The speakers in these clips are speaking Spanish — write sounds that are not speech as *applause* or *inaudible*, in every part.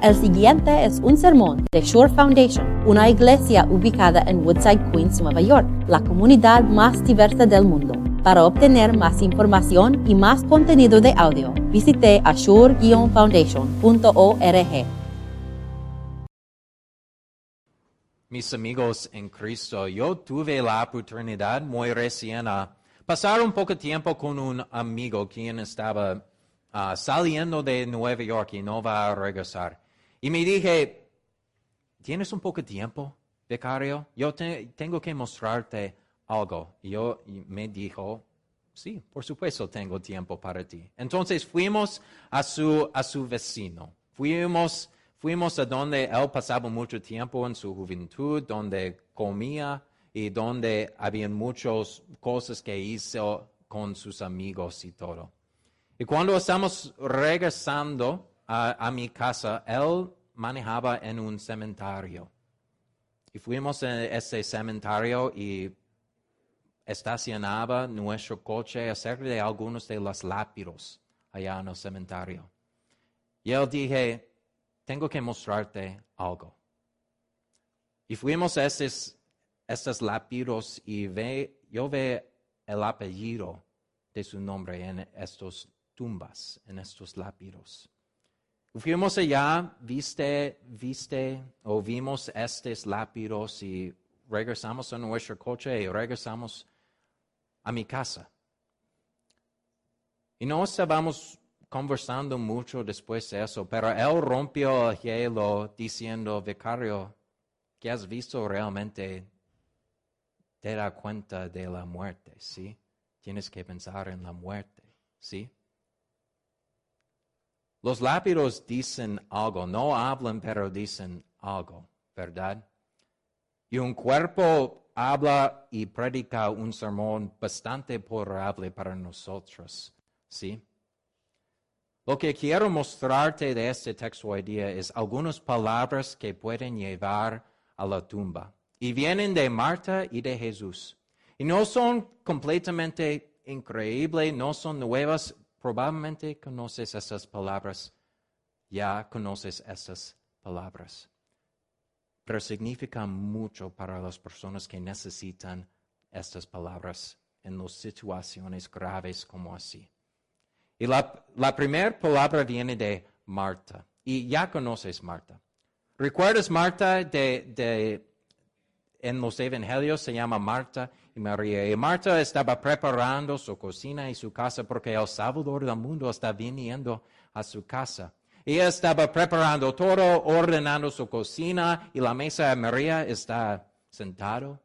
El siguiente es un sermón de Shore Foundation, una iglesia ubicada en Woodside, Queens, Nueva York, la comunidad más diversa del mundo. Para obtener más información y más contenido de audio, visite ashore-foundation.org. Mis amigos en Cristo, yo tuve la oportunidad muy recién a pasar un poco tiempo con un amigo quien estaba ah, saliendo de Nueva York y no va a regresar. Y me dije, ¿tienes un poco de tiempo, becario? Yo tengo que mostrarte algo. Y yo me dijo, sí, por supuesto tengo tiempo para ti. Entonces fuimos a su, a su vecino. Fuimos, fuimos a donde él pasaba mucho tiempo en su juventud, donde comía y donde había muchas cosas que hizo con sus amigos y todo. Y cuando estamos regresando a, mi casa, él manejaba en un cementerio. Y fuimos a ese cementerio y estacionaba nuestro coche acerca de algunos de los lápidos allá en el cementerio. Y él dije, tengo que mostrarte algo. Y fuimos a estos lápidos y ve, yo ve el apellido de su nombre en estos tumbas, en estos lápidos. Fuimos allá, viste, viste o vimos estos lápidos y regresamos a nuestro coche y regresamos a mi casa. Y no estábamos conversando mucho después de eso, pero él rompió el hielo diciendo, vicario, que has visto realmente te da cuenta de la muerte, ¿sí? Tienes que pensar en la muerte, ¿sí? Los lápidos dicen algo, no hablan, pero dicen algo, ¿verdad? Y un cuerpo habla y predica un sermón bastante probable para nosotros, ¿sí? Lo que quiero mostrarte de este texto hoy día es algunas palabras que pueden llevar a la tumba. Y vienen de Marta y de Jesús. Y no son completamente increíbles, no son nuevas, Probablemente conoces esas palabras, ya conoces esas palabras, pero significan mucho para las personas que necesitan estas palabras en las situaciones graves como así. Y la, primera palabra viene de Marta, y ya conoces Marta. ¿Recuerdas Marta de, de en los evangelios se llama Marta y María. Y Marta estaba preparando su cocina y su casa porque el Salvador del mundo está viniendo a su casa. Ella estaba preparando todo, ordenando su cocina y la mesa de María está sentado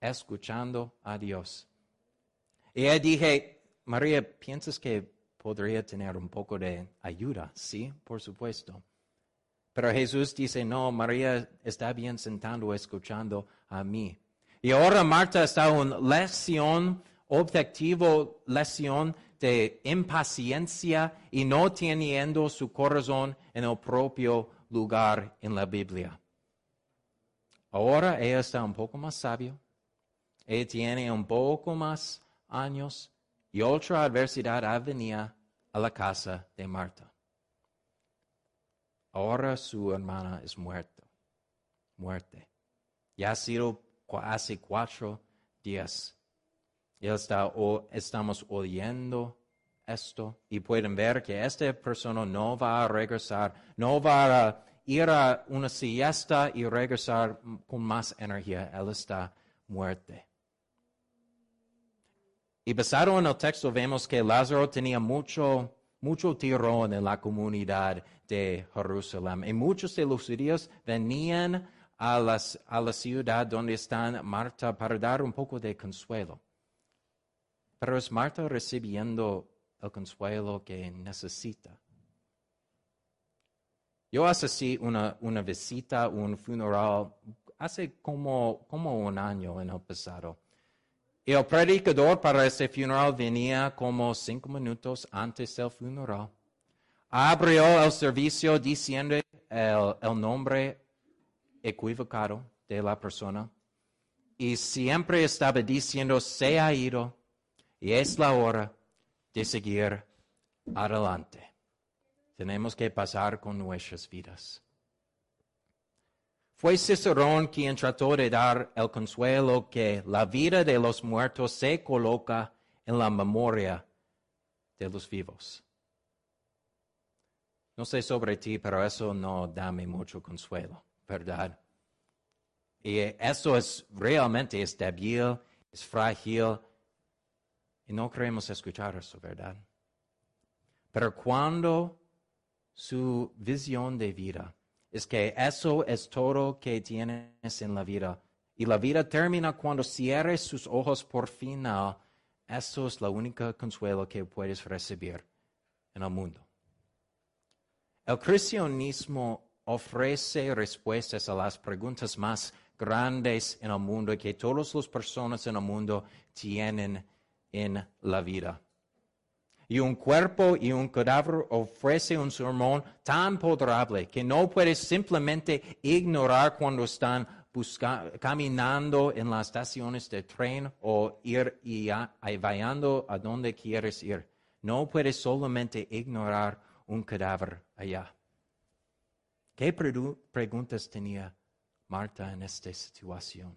escuchando a Dios. Y ella dije, María, ¿piensas que podría tener un poco de ayuda? Sí, por supuesto. Pero Jesús dice, no, María está bien sentando, escuchando a mí. Y ahora Marta está en lección, objetivo, lección de impaciencia y no teniendo su corazón en el propio lugar en la Biblia. Ahora ella está un poco más sabio, ella tiene un poco más años y otra adversidad venía a la casa de Marta. Ahora su hermana es muerta, muerte. Ya ha sido hace cuatro días. Y está, estamos oyendo esto y pueden ver que esta persona no va a regresar, no va a ir a una siesta y regresar con más energía. Él está muerte. Y basado en el texto vemos que Lázaro tenía mucho, mucho tirón en la comunidad de Jerusalén. Y muchos de los judíos venían a, a la ciudad donde está Marta para dar un poco de consuelo. Pero es Marta recibiendo el consuelo que necesita. Yo hice una, una visita, un funeral, hace como, como un año en el pasado. El predicador para ese funeral venía como cinco minutos antes del funeral abrió el servicio diciendo el, nombre equivocado de la persona y siempre estaba diciendo se ha ido y es la hora de seguir adelante. Tenemos que pasar con nuestras vidas. Fue Cicerón quien trató de dar el consuelo que la vida de los muertos se coloca en la memoria de los vivos. No sé sobre ti, pero eso no da mucho consuelo, ¿verdad? Y eso es realmente es débil, es frágil, y no queremos escuchar eso, ¿verdad? Pero cuando su visión de vida es que eso es todo que tienes en la vida, y la vida termina cuando cierres sus ojos por final, eso es la única consuelo que puedes recibir en el mundo. El cristianismo ofrece respuestas a las preguntas más grandes en el mundo que todas las personas en el mundo tienen en la vida. Y un cuerpo y un cadáver ofrece un sermón tan poderable que no puedes simplemente ignorar cuando están caminando en las estaciones de tren o ir y, vayando a donde quieres ir. No puedes solamente ignorar un cadáver allá. ¿Qué preguntas tenía Marta en esta situación?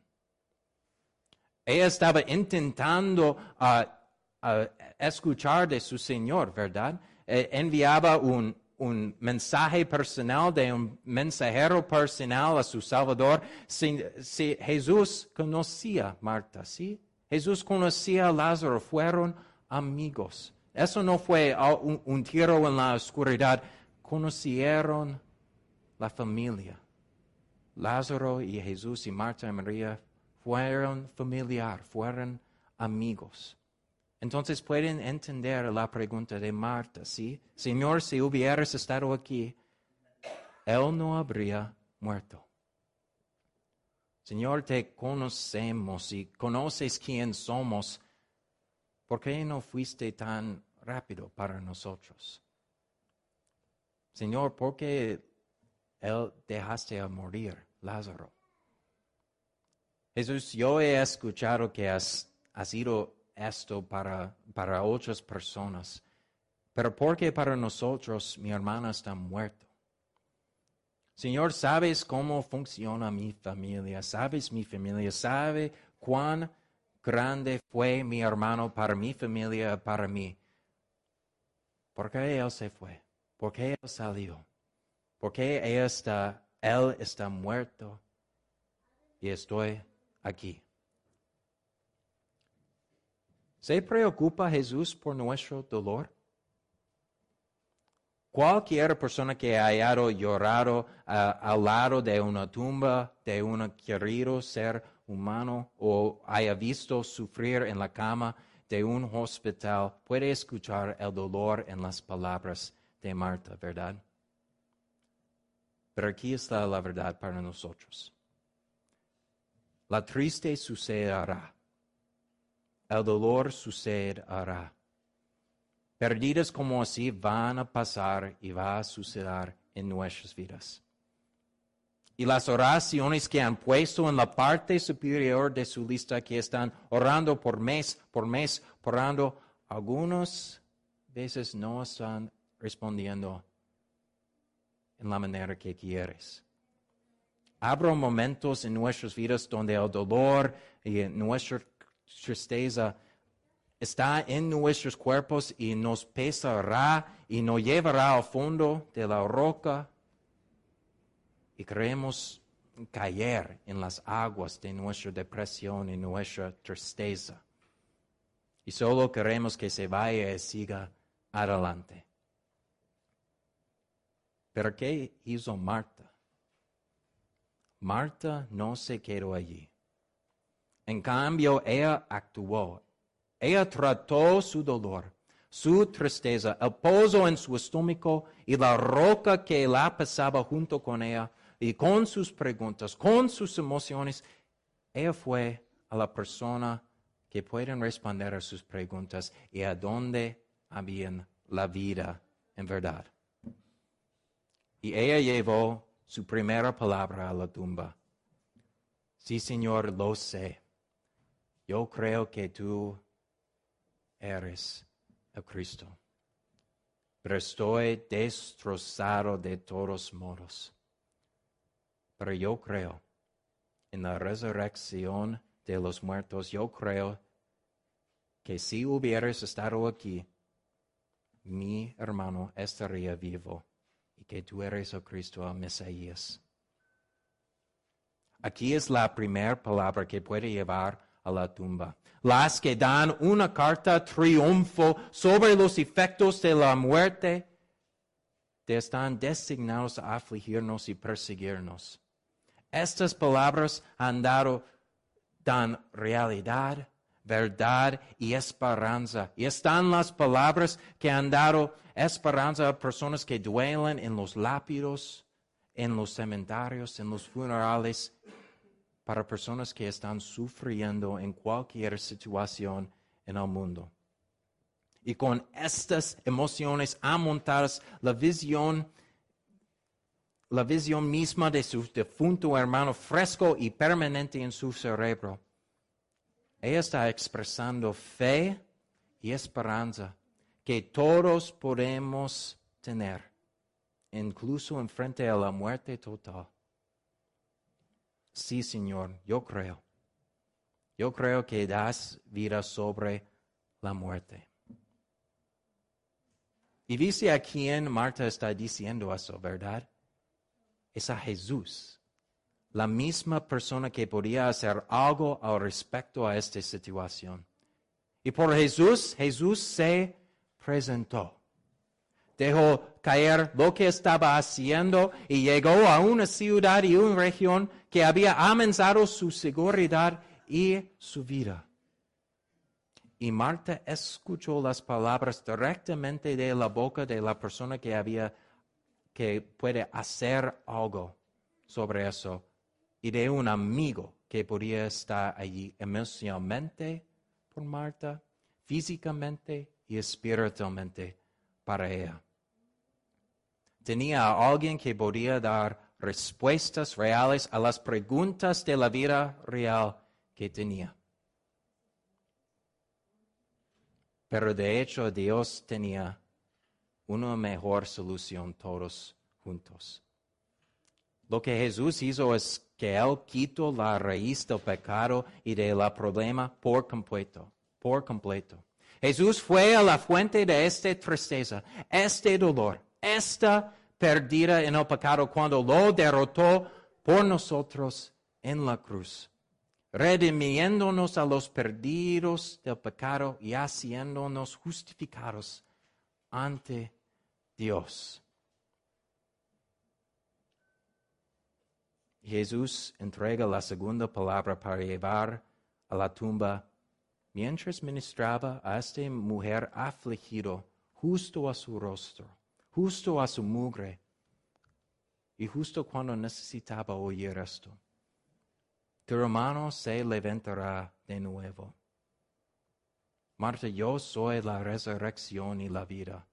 Ella estaba intentando ah, ah, escuchar de su Señor, ¿verdad? Eh, enviaba un, un, mensaje personal de un mensajero personal a su Salvador. Si, Jesús conocía a Marta, ¿sí? Jesús conocía a Lázaro, fueron amigos. Eso no fue un, tiro en la oscuridad. Conocieron la familia. Lázaro y Jesús y Marta y María fueron familiar, fueron amigos. Entonces pueden entender la pregunta de Marta, ¿sí? Señor, si hubieras estado aquí, Él no habría muerto. Señor, te conocemos y conoces quién somos. ¿Por qué no fuiste tan rápido para nosotros. Señor, ¿por qué Él dejaste a morir, Lázaro? Jesús, yo he escuchado que has, sido esto para, para otras personas, pero ¿por qué para nosotros mi hermana está muerta? Señor, sabes cómo funciona mi familia, sabes mi familia, sabe cuán grande fue mi hermano para mi familia, para mí. ¿Por qué él se fue? ¿Por qué él salió? ¿Por qué él está, él está muerto y estoy aquí? ¿Se preocupa Jesús por nuestro dolor? Cualquier persona que haya llorado al lado de una tumba de un querido ser humano o haya visto sufrir en la cama de un hospital puede escuchar el dolor en las palabras de Marta, ¿verdad? Pero aquí está la verdad para nosotros. La triste sucederá. El dolor sucederá. Perdidas como así van a pasar y va a suceder en nuestras vidas y las oraciones que han puesto en la parte superior de su lista que están orando por mes, por mes, orando, algunas veces no están respondiendo en la manera que quieres. Habrá momentos en nuestras vidas donde el dolor y nuestra tristeza está en nuestros cuerpos y nos pesará y nos llevará al fondo de la roca y queremos caer en las aguas de nuestra depresión y nuestra tristeza. Y solo queremos que se vaya y siga adelante. Pero ¿qué hizo Marta? Marta no se quedó allí. En cambio, ella actuó. Ella trató su dolor, su tristeza, el pozo en su estómago y la roca que la pasaba junto con ella y con sus preguntas, con sus emociones, ella fue a la persona que pueden responder a sus preguntas y a dónde habían la vida en verdad. Y ella llevó su primera palabra a la tumba. Sí, Señor, lo sé. Yo creo que tú eres el Cristo. Pero estoy destrozado de todos modos. pero yo creo en la resurrección de los muertos. Yo creo que si hubieras estado aquí, mi hermano estaría vivo y que tú eres el Cristo, el Mesías. Aquí es la primera palabra que puede llevar a la tumba. Las que dan una carta triunfo sobre los efectos de la muerte, están designados a afligirnos y perseguirnos. Estas palabras han dado dan realidad, verdad y esperanza. Y están las palabras que han dado esperanza a personas que duelen en los lápidos, en los cementerios, en los funerales, para personas que están sufriendo en cualquier situación en el mundo. Y con estas emociones amontadas, la visión, la visión misma de su defunto hermano fresco y permanente en su cerebro. Ella está expresando fe y esperanza que todos podemos tener, incluso en frente a la muerte total. Sí, Señor, yo creo. Yo creo que das vida sobre la muerte. Y dice a quién Marta está diciendo eso, ¿verdad? Es a Jesús, la misma persona que podía hacer algo al respecto a esta situación. Y por Jesús, Jesús se presentó. Dejó caer lo que estaba haciendo y llegó a una ciudad y una región que había amenazado su seguridad y su vida. Y Marta escuchó las palabras directamente de la boca de la persona que había, que puede hacer algo sobre eso, y de un amigo que podía estar allí emocionalmente por Marta, físicamente y espiritualmente para ella. Tenía a alguien que podía dar respuestas reales a las preguntas de la vida real que tenía. Pero de hecho Dios tenía una mejor solución todos juntos. Lo que Jesús hizo es que Él quitó la raíz del pecado y del problema por completo, por completo. Jesús fue a la fuente de esta tristeza, este dolor, esta pérdida en el pecado cuando lo derrotó por nosotros en la cruz redimiéndonos a los perdidos del pecado y haciéndonos justificados ante Dios. Jesús entrega la segunda palabra para llevar a la tumba mientras ministraba a esta mujer afligido justo a su rostro, justo a su mugre y justo cuando necesitaba oír esto tu hermano se levantará de nuevo. Marta, yo soy la resurrección y la vida.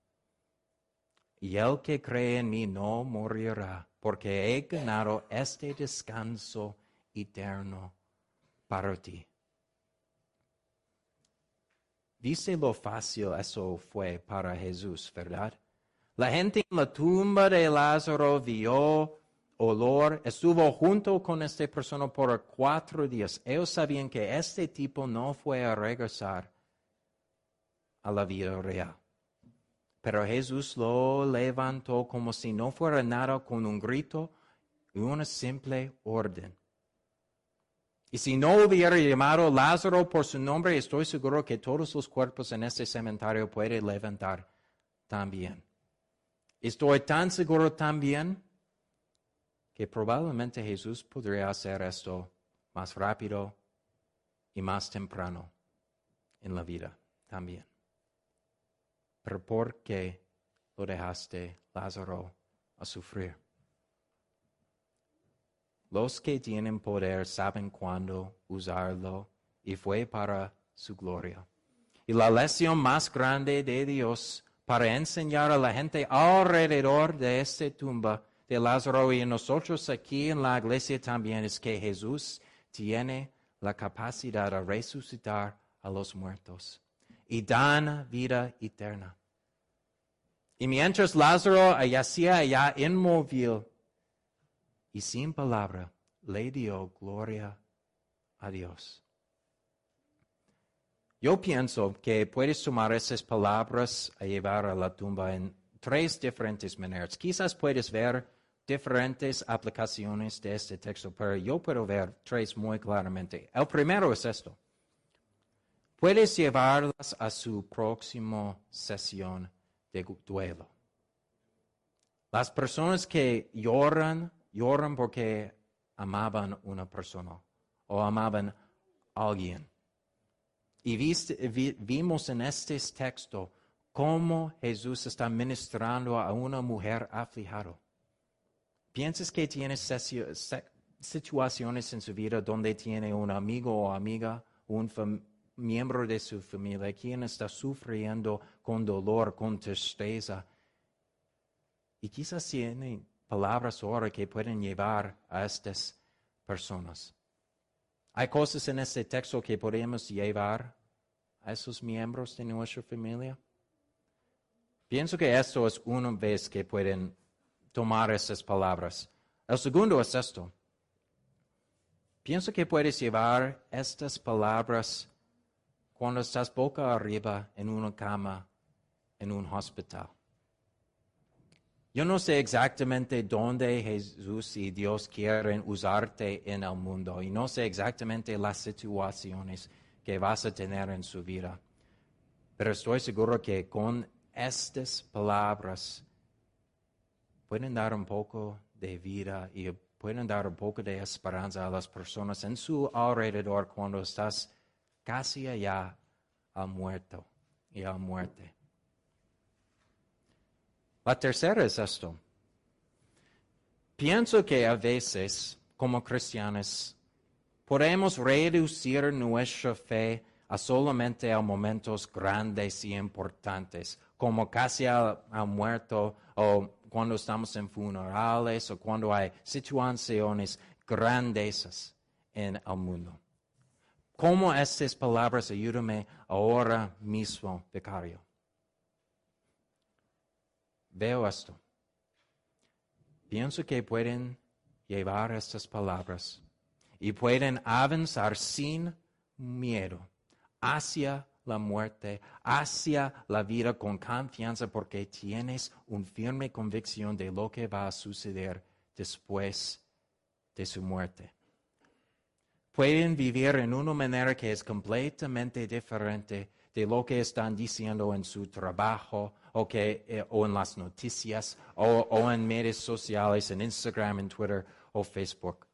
Y el que cree en mí no morirá, porque he ganado este descanso eterno para ti. Dice lo fácil eso fue para Jesús, ¿verdad? La gente en la tumba de Lázaro vio olor, estuvo junto con esta persona por cuatro días. Ellos sabían que este tipo no fue a regresar a la vida real. Pero Jesús lo levantó como si no fuera nada con un grito y una simple orden. Y si no hubiera llamado Lázaro por su nombre, estoy seguro que todos los cuerpos en este cementerio pueden levantar también. Estoy tan seguro también que probablemente Jesús podría hacer esto más rápido y más temprano en la vida también. Pero ¿por qué lo dejaste, Lázaro, a sufrir? Los que tienen poder saben cuándo usarlo y fue para su gloria. Y la lección más grande de Dios para enseñar a la gente alrededor de esta tumba de Lázaro y nosotros aquí en la iglesia también es que Jesús tiene la capacidad de resucitar a los muertos y dan vida eterna. Y mientras Lázaro yacía allá inmóvil y sin palabra le dio gloria a Dios. Yo pienso que puedes tomar esas palabras a llevar a la tumba en tres diferentes maneras. Quizás puedes ver diferentes aplicaciones de este texto, pero yo puedo ver tres muy claramente. El primero es esto. Puedes llevarlas a su próxima sesión de duelo. Las personas que lloran, lloran porque amaban una persona o amaban a alguien. Y vimos en este texto cómo Jesús está ministrando a una mujer aflijada. ¿Piensas que tiene situaciones en su vida donde tiene un amigo o amiga, un miembro de su familia, quien está sufriendo con dolor, con tristeza? Y quizás tiene palabras ahora que pueden llevar a estas personas. Hay cosas en este texto que podemos llevar a esos miembros de nuestra familia. Pienso que esto es una vez que pueden tomar esas palabras. El segundo es esto. Pienso que puedes llevar estas palabras cuando estás boca arriba en una cama en un hospital. Yo no sé exactamente dónde Jesús y Dios quieren usarte en el mundo y no sé exactamente las situaciones que vas a tener en su vida. Pero estoy seguro que con estas palabras pueden dar un poco de vida y pueden dar un poco de esperanza a las personas en su alrededor cuando estás casi allá al muerto y a muerte. La tercera es esto. Pienso que a veces, como cristianos, podemos reducir nuestra fe a solamente a momentos grandes y importantes, como casi al, muerto o cuando estamos en funerales o cuando hay situaciones grandezas en el mundo. ¿Cómo estas palabras ayúdame ahora mismo, vicario? Veo esto. Pienso que pueden llevar estas palabras y pueden avanzar sin miedo hacia la muerte, hacia la vida con confianza porque tienes una firme convicción de lo que va a suceder después de su muerte. Pueden vivir en una manera que es completamente diferente de lo que están diciendo en su trabajo o, que, eh, o en las noticias o, o en medios sociales, en Instagram, en Twitter o Facebook.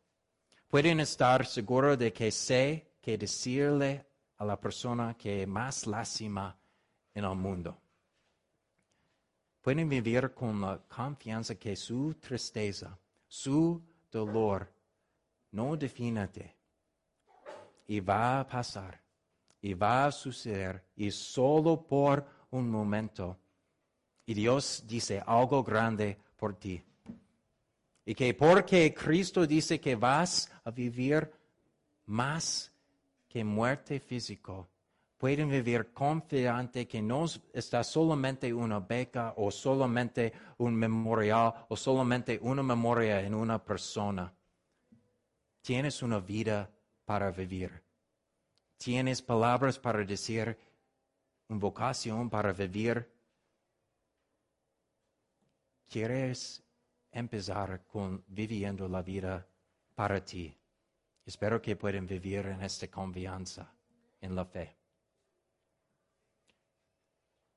Pueden estar seguros de que sé que decirle a la persona que más lástima en el mundo. Pueden vivir con la confianza que su tristeza, su dolor, no defínate y va a pasar y va a suceder y solo por un momento y Dios dice algo grande por ti. Y que porque Cristo dice que vas a vivir más que muerte físico, pueden vivir confiante que no está solamente una beca o solamente un memorial o solamente una memoria en una persona. Tienes una vida para vivir. Tienes palabras para decir, una vocación para vivir quieres empezar con viviendo la vida para ti. Espero que puedan vivir en esta confianza, en la fe.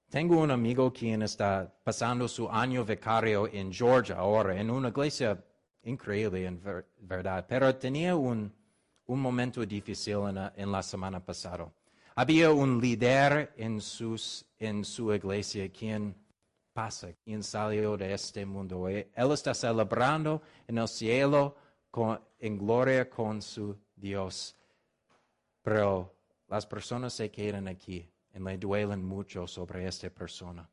Tengo un amigo quien está pasando su año vicario en Georgia ahora, en una iglesia increíble en verdad, pero tenía un, un momento difícil en la, semana pasada. Había un líder en, sus, en su iglesia quien pasa, quien salió de este mundo. Él está celebrando en el cielo en gloria con su Dios. Pero las personas se quedan aquí y le duelen mucho sobre esta persona.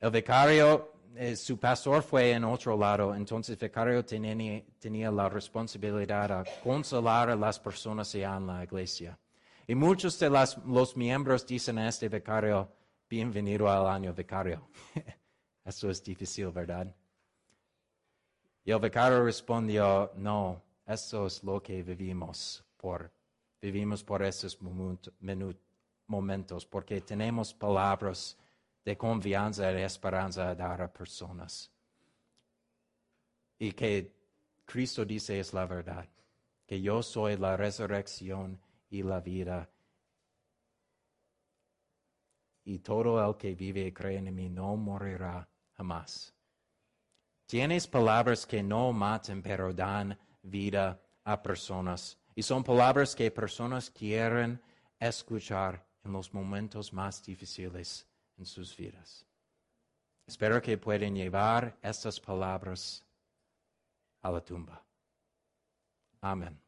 El vicario, eh, su pastor fue en otro lado, entonces el vicario tenía, tenía la responsabilidad de consolar a las personas allá en la iglesia. Y muchos de los miembros dicen a este vicario, bienvenido al año vicario. *laughs* Eso es difícil, ¿verdad? Y el vicario respondió, no, eso es lo que vivimos por, vivimos por estos momentos, porque tenemos palabras de confianza y esperanza a dar a personas. Y que Cristo dice es la verdad, que yo soy la resurrección y la vida. Y todo el que vive y cree en mí no morirá jamás. Tienes palabras que no matan, pero dan vida a personas. Y son palabras que personas quieren escuchar en los momentos más difíciles en sus vidas. Espero que puedan llevar estas palabras a la tumba. Amén.